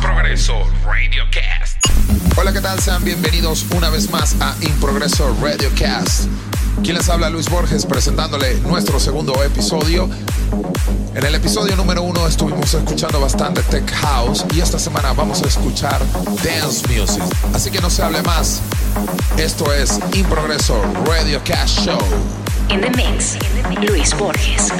Progreso Radio Cast. Hola, ¿qué tal? Sean bienvenidos una vez más a Progreso Radio Cast. Quien les habla Luis Borges presentándole nuestro segundo episodio. En el episodio número uno estuvimos escuchando bastante Tech House y esta semana vamos a escuchar Dance Music. Así que no se hable más. Esto es Progreso Radio Cast Show. In the mix, Luis Borges.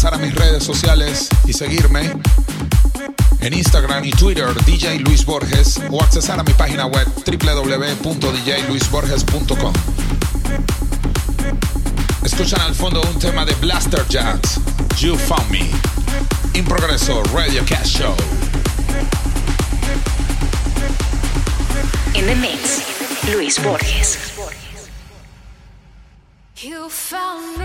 Mis redes sociales y seguirme en Instagram y Twitter DJ Luis Borges o accesar a mi página web www.djluisborges.com. Escuchan al fondo un tema de Blaster Jazz, You Found Me. In progreso, Radio Cast Show. In the mix, Luis Borges. You found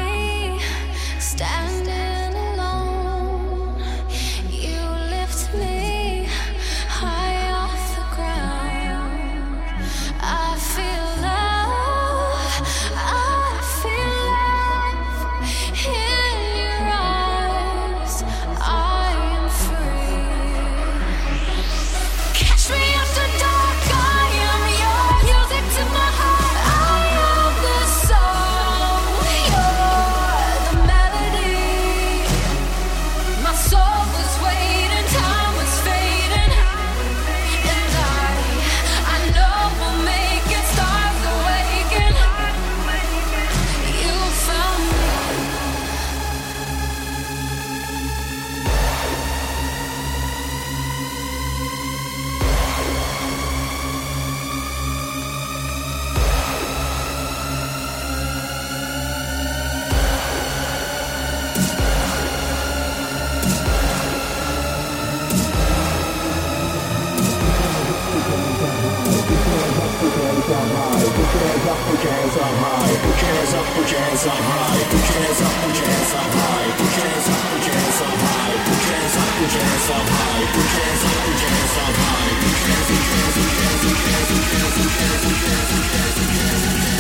up high, put your hands up, put your hands up high, put your hands up, put your hands up high, put your hands up, put your hands up high, put your hands up, put your hands up high, put your hands up, put your hands up high, put your hands up, put your hands up high, put your hands up, put your hands up high, put your hands up, put your hands up high, put your hands up, put your hands up high, put your hands up, put your hands up high,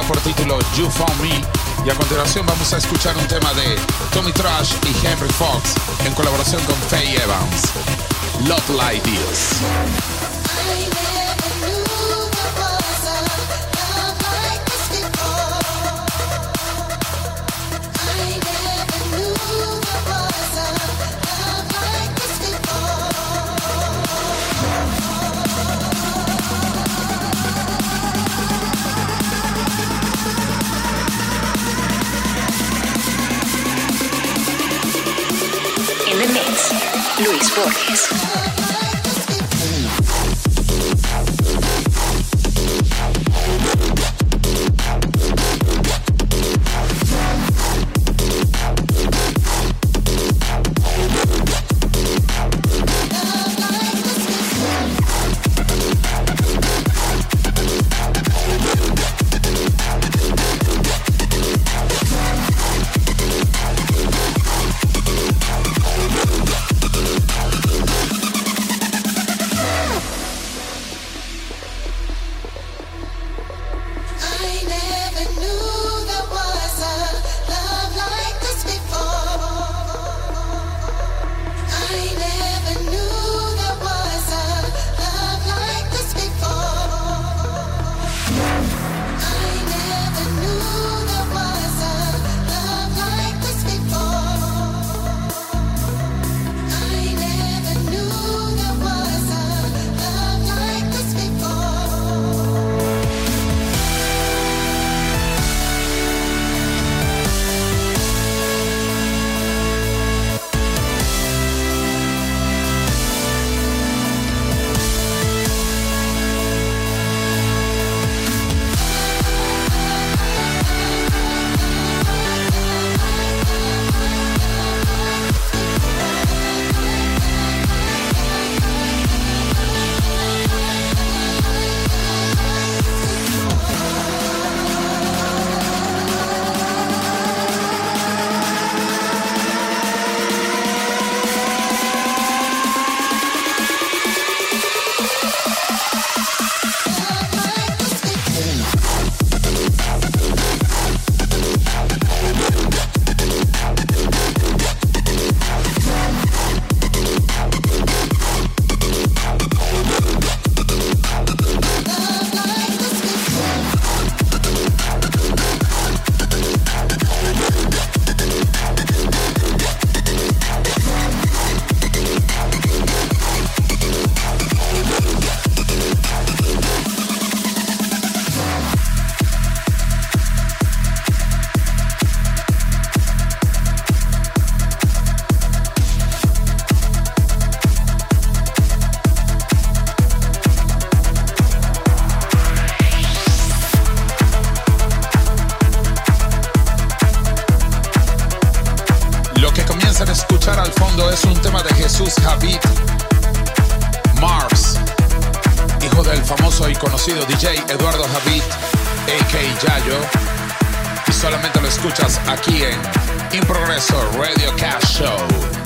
por título You Found Me. Y a continuación vamos a escuchar un tema de Tommy Trash y Henry Fox en colaboración con Faye Evans. Love Like This. Robles. conocido DJ Eduardo Javid, AK Yayo. Y solamente lo escuchas aquí en Improgreso Radio Cash Show.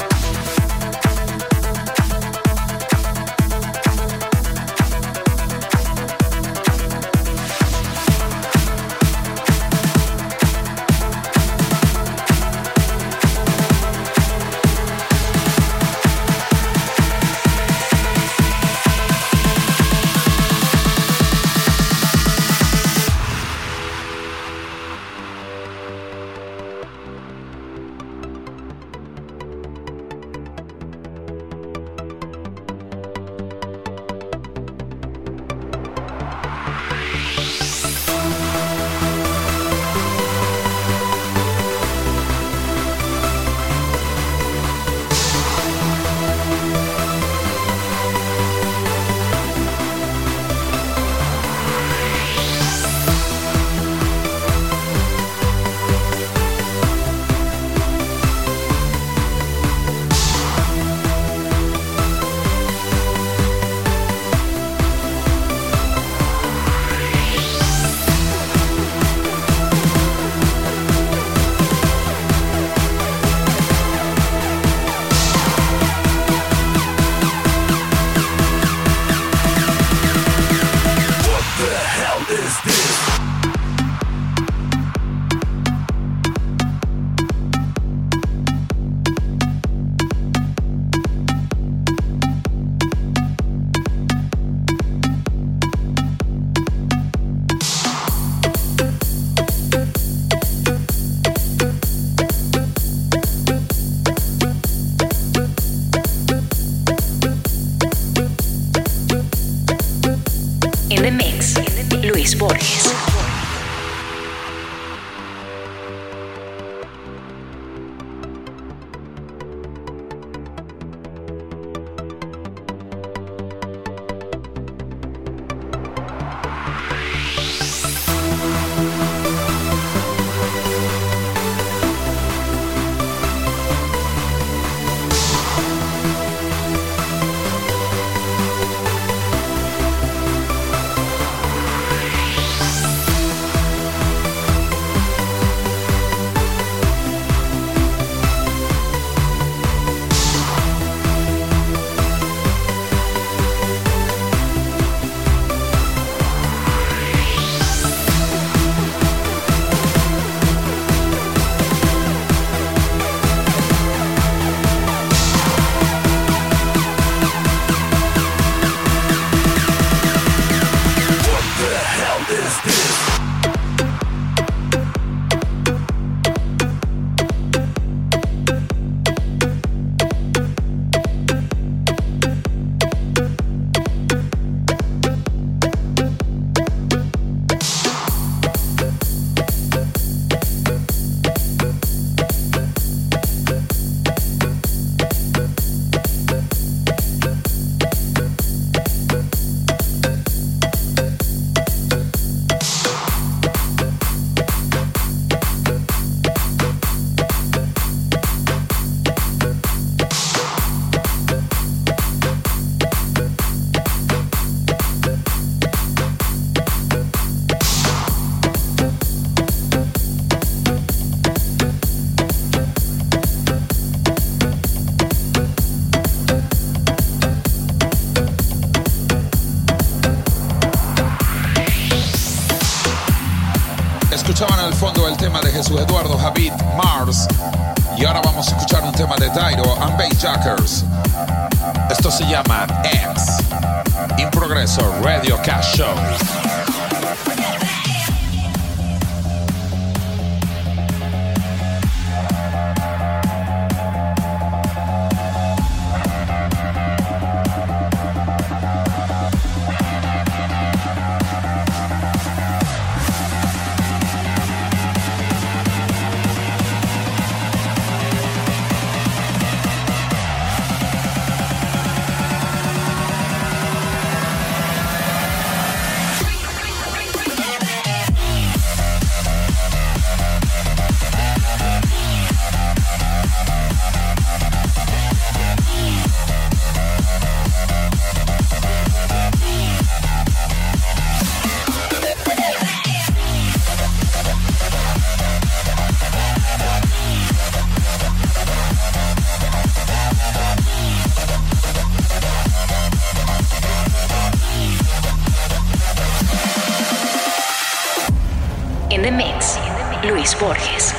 Borges.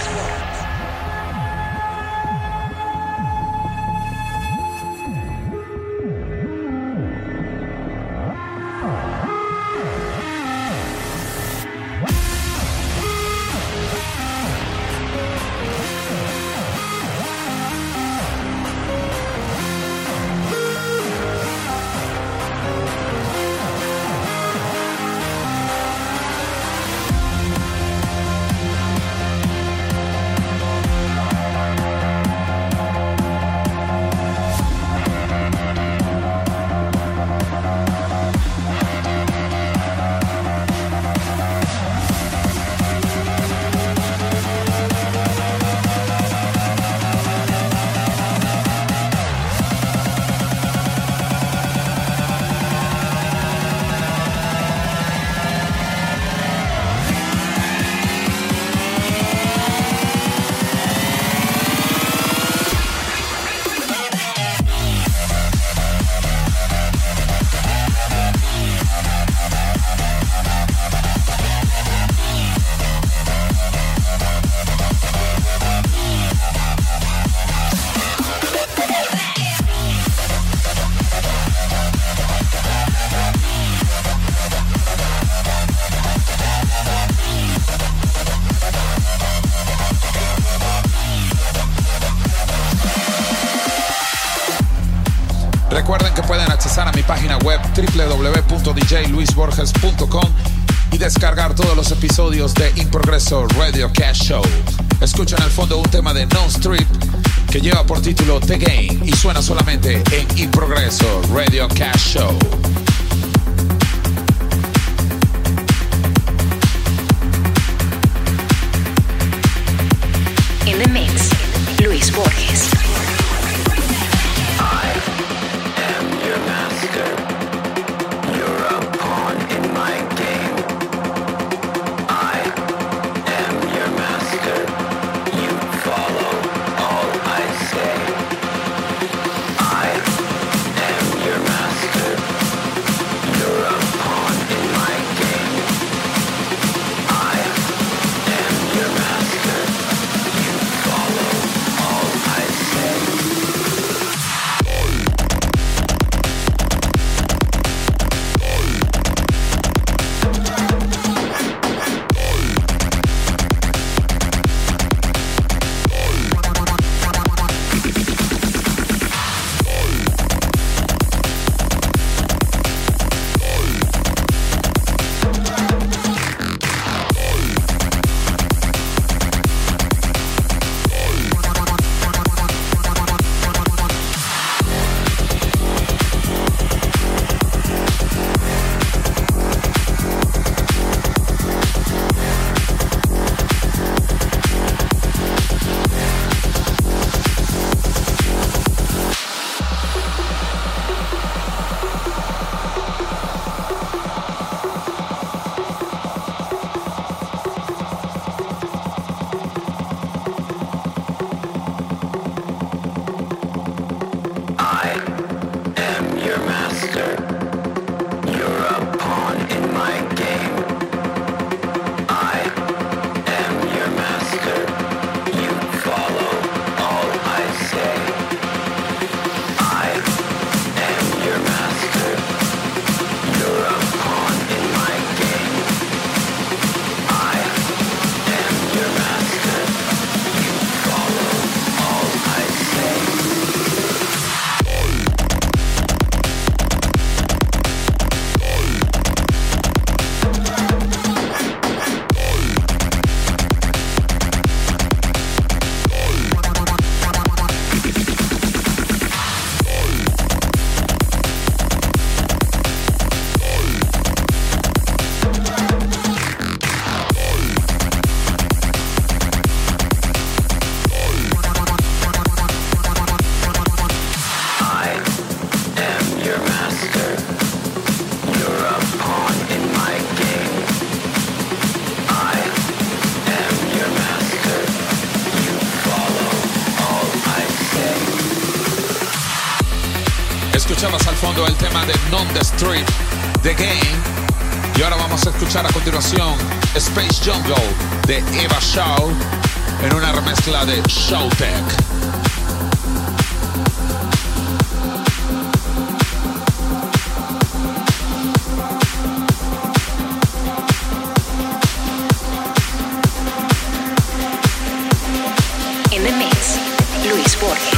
Recuerden que pueden accesar a mi página web www.djluisborges.com y descargar todos los episodios de In Progreso Radio Cash Show. Escuchen al fondo un tema de No Strip que lleva por título The Game y suena solamente en In Progreso Radio Cash Show. Game. Y ahora vamos a escuchar a continuación Space Jungle de Eva Shaw en una remezcla de Showtech. Luis Borges.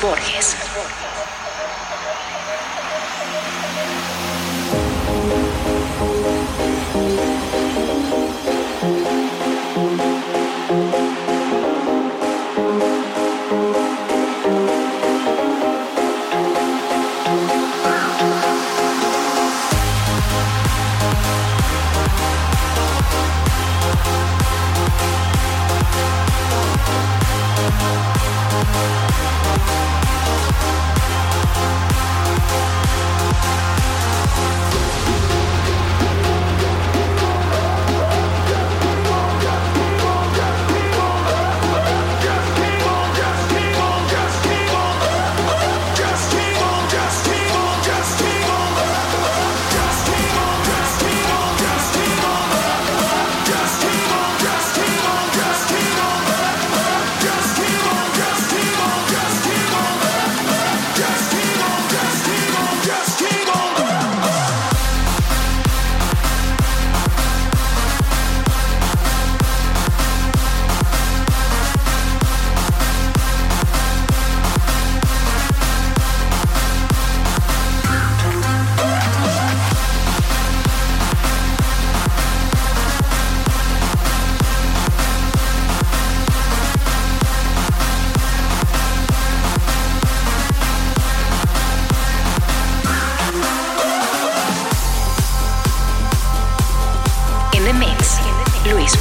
Borges.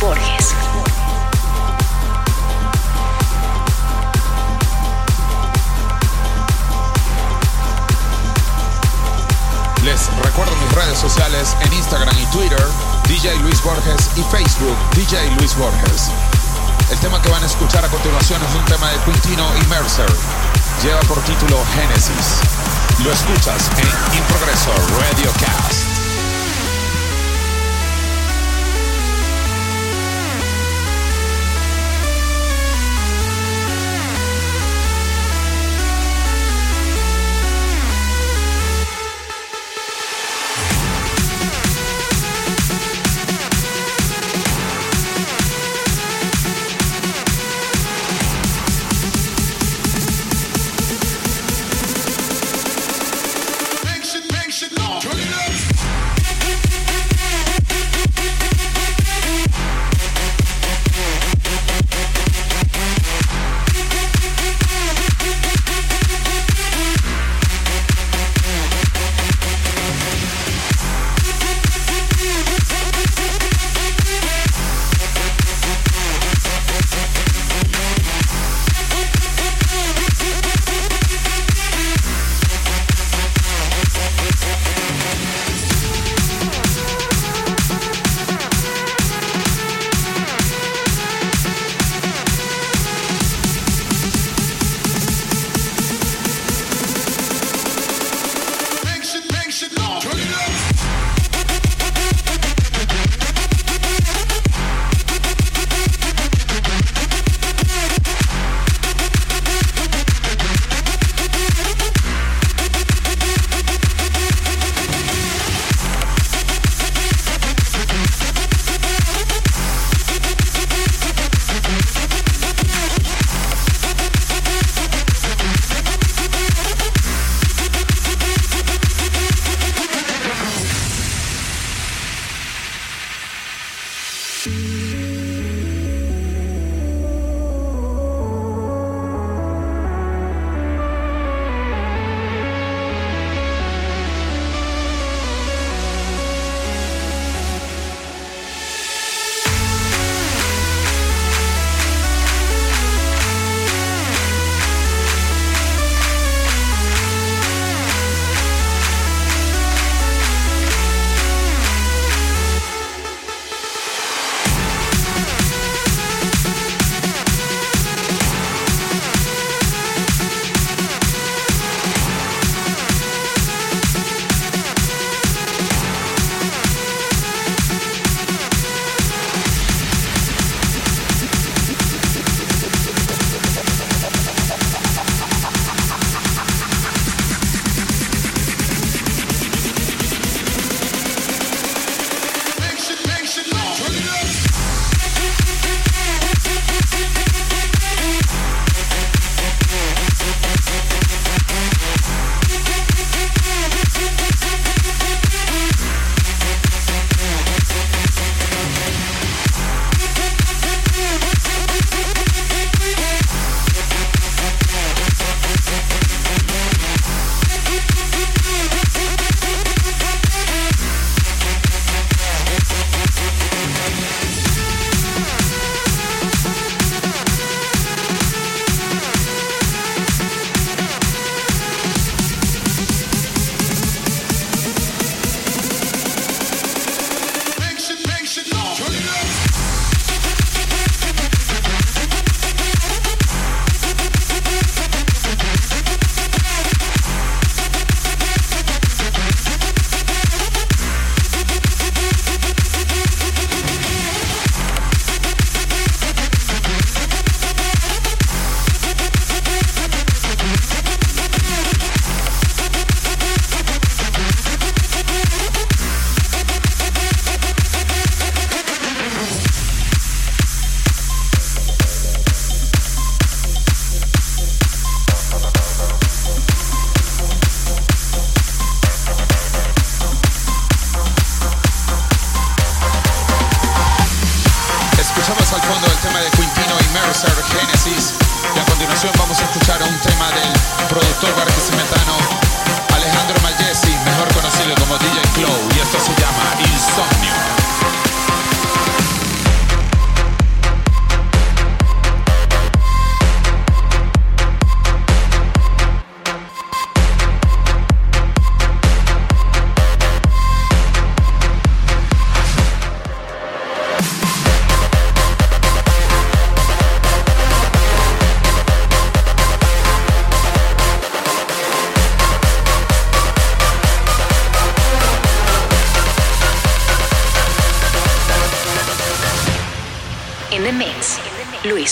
Borges. Les recuerdo mis redes sociales en Instagram y Twitter, DJ Luis Borges y Facebook, DJ Luis Borges. El tema que van a escuchar a continuación es un tema de Quintino y Mercer. Lleva por título Génesis. Lo escuchas en Improgreso Radio Cast.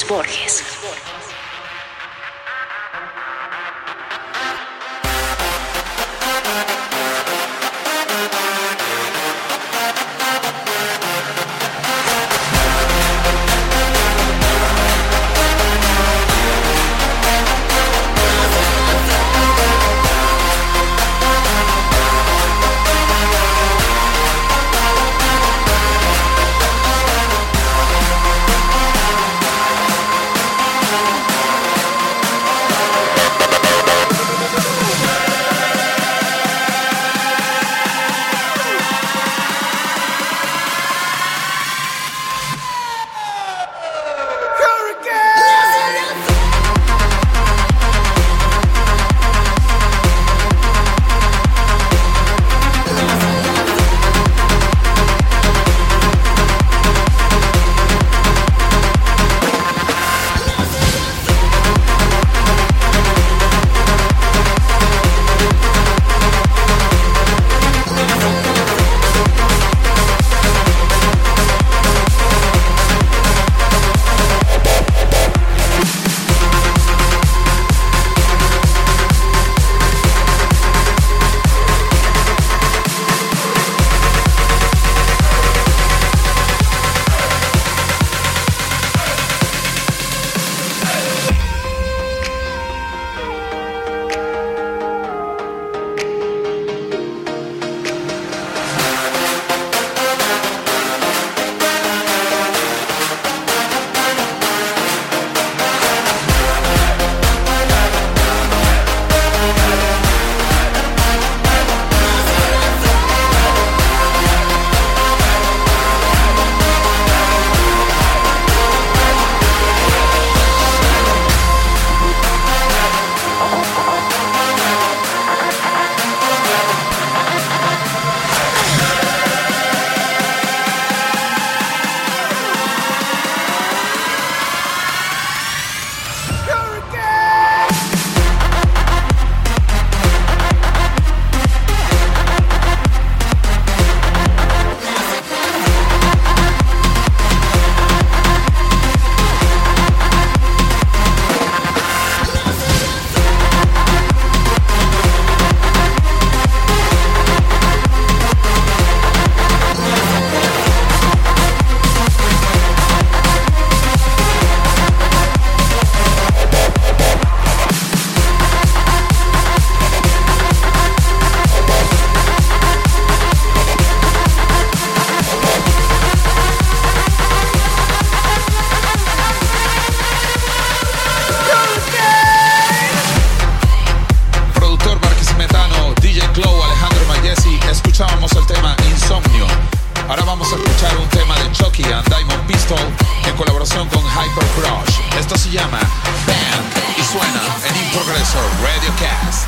Borges. Radio Cast.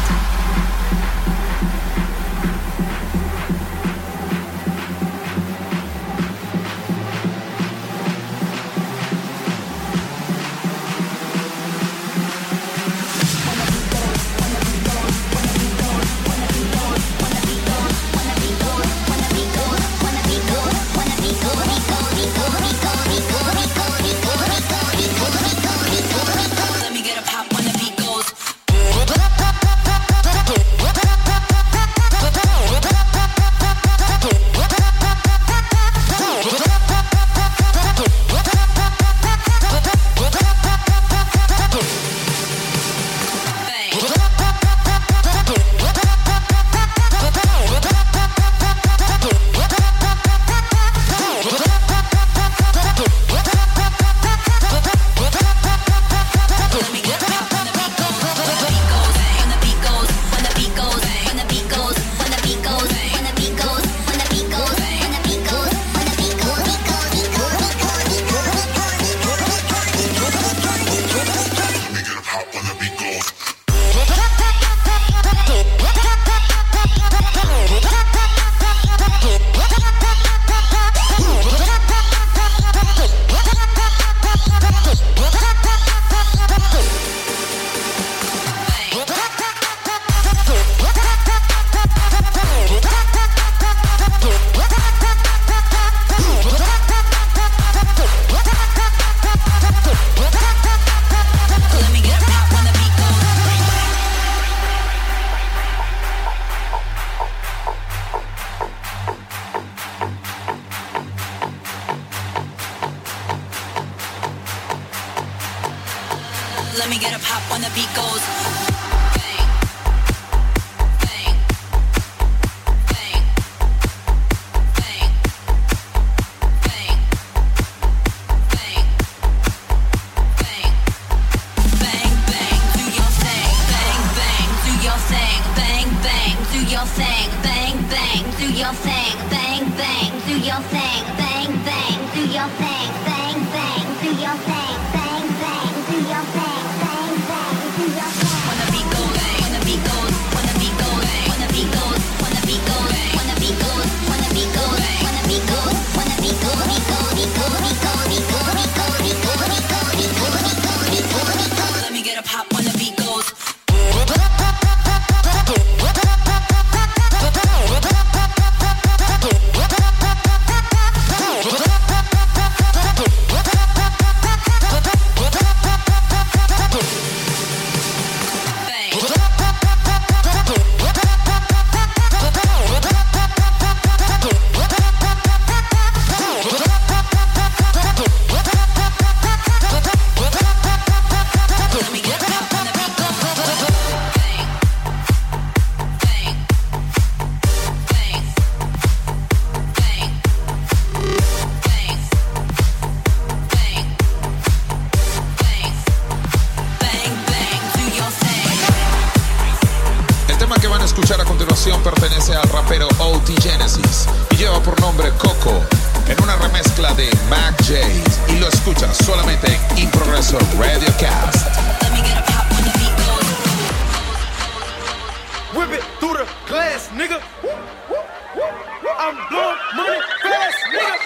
Let me get a pop when the beat goes. DJs y lo escuchas solamente en In Progreso Radio Cast. Whip it through the glass, nigga. I'm blowing money fast, nigga.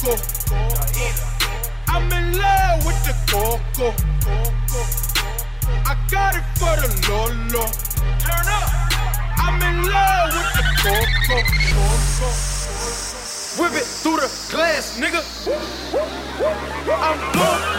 coco. I'm in love with the coco. I got it for the Lolo. Turn up. I'm in love with the coco. Whip it through the glass, nigga. I'm blowing.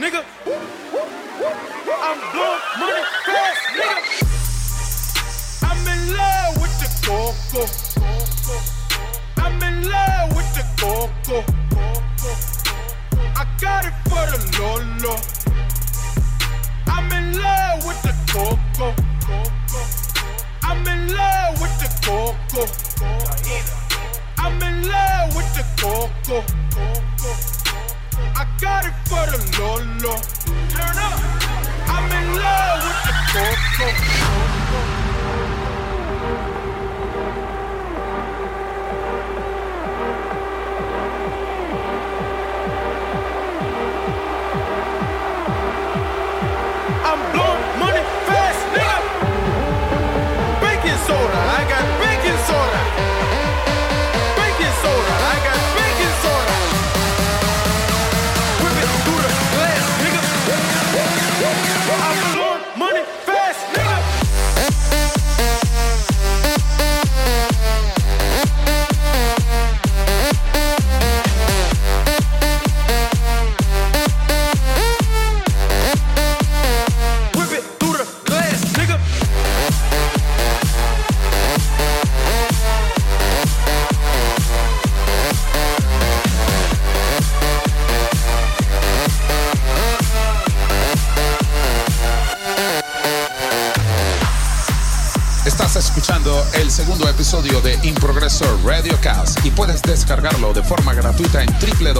nigga.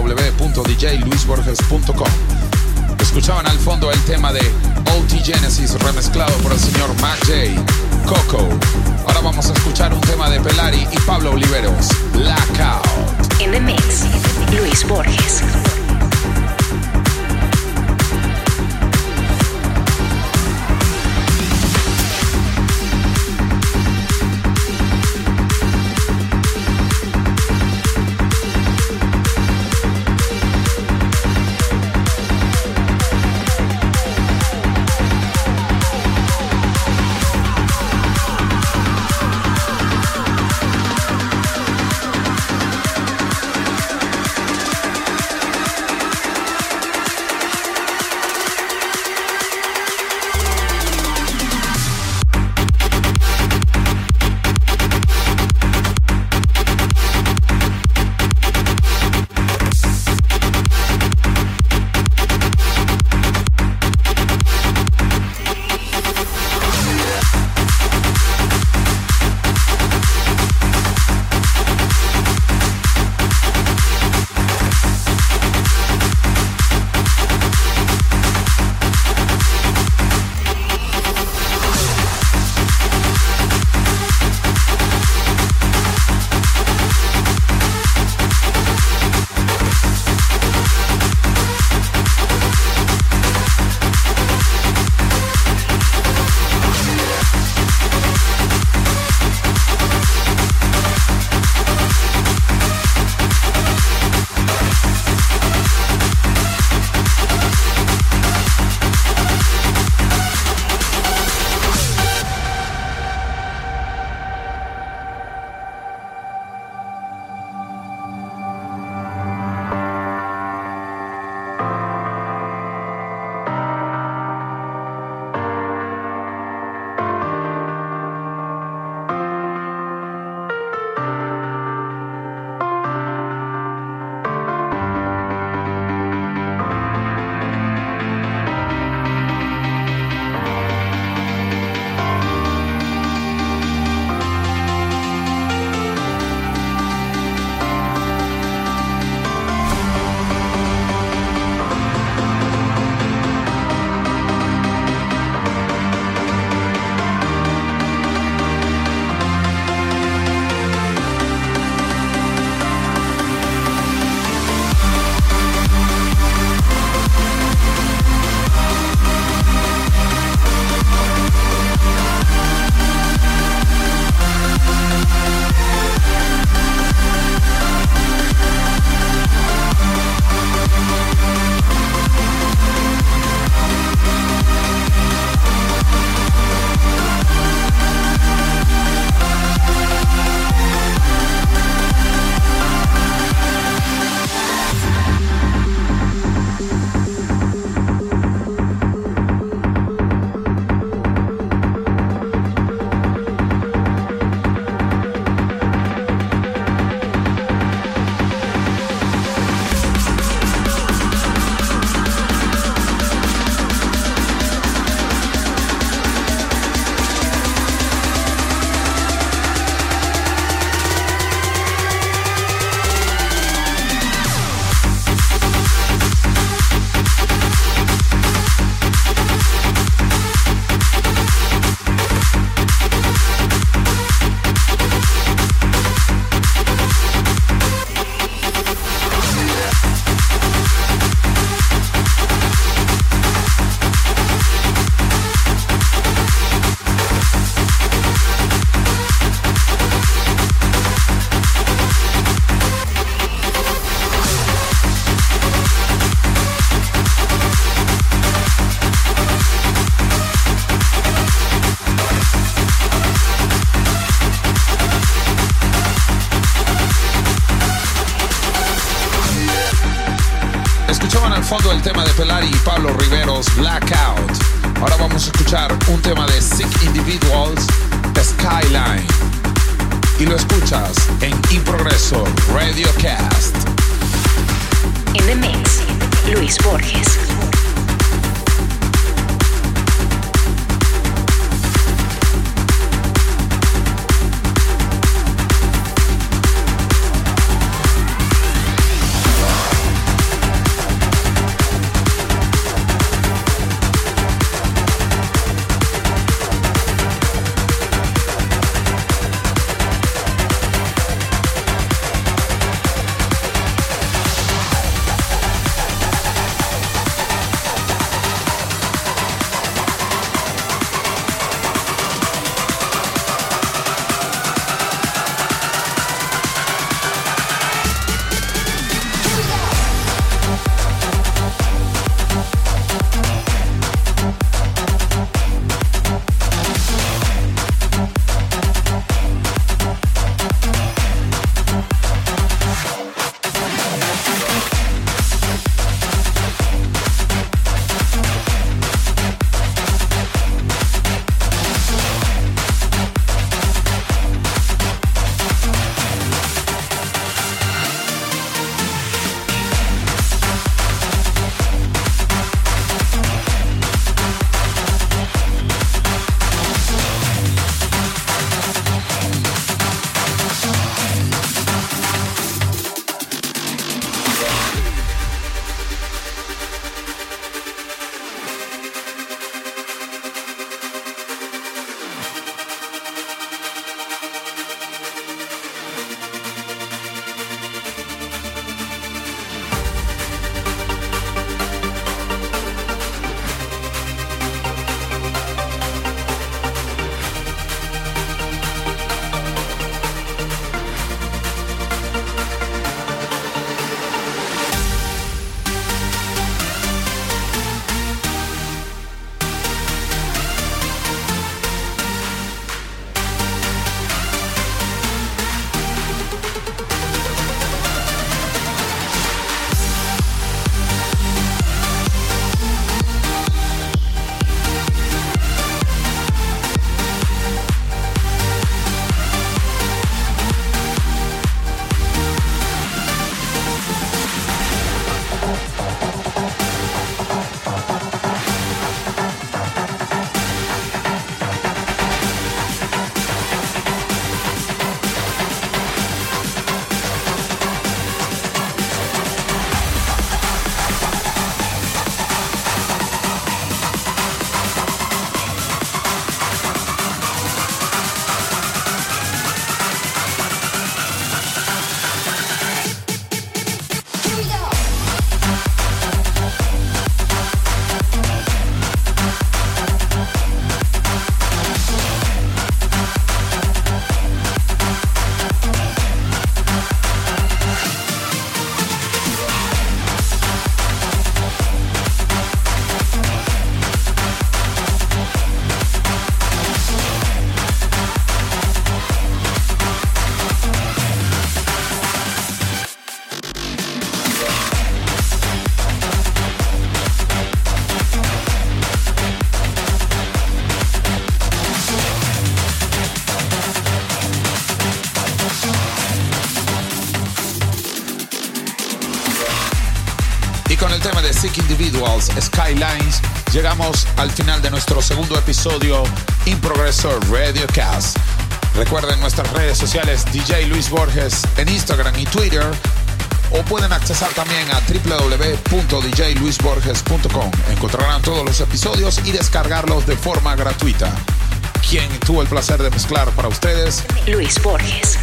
www.djluisborges.com. Escuchaban al fondo el tema de OT Genesis remezclado por el señor Matt J. Coco. Ahora vamos a escuchar un tema de Pelari y Pablo Oliveros, Blackout. In the mix, Luis Borges. Pelari y Pablo Riveros, Blackout. Ahora vamos a escuchar un tema de Sick Individuals, Skyline. Y lo escuchas en Improgreso Radio Cast. In the mix, Luis Borges. Llegamos al final de nuestro segundo episodio In Progreso Radio Cast. Recuerden nuestras redes sociales DJ Luis Borges en Instagram y Twitter o pueden accesar también a www.djluisborges.com. Encontrarán todos los episodios y descargarlos de forma gratuita. Quien tuvo el placer de mezclar para ustedes, Luis Borges.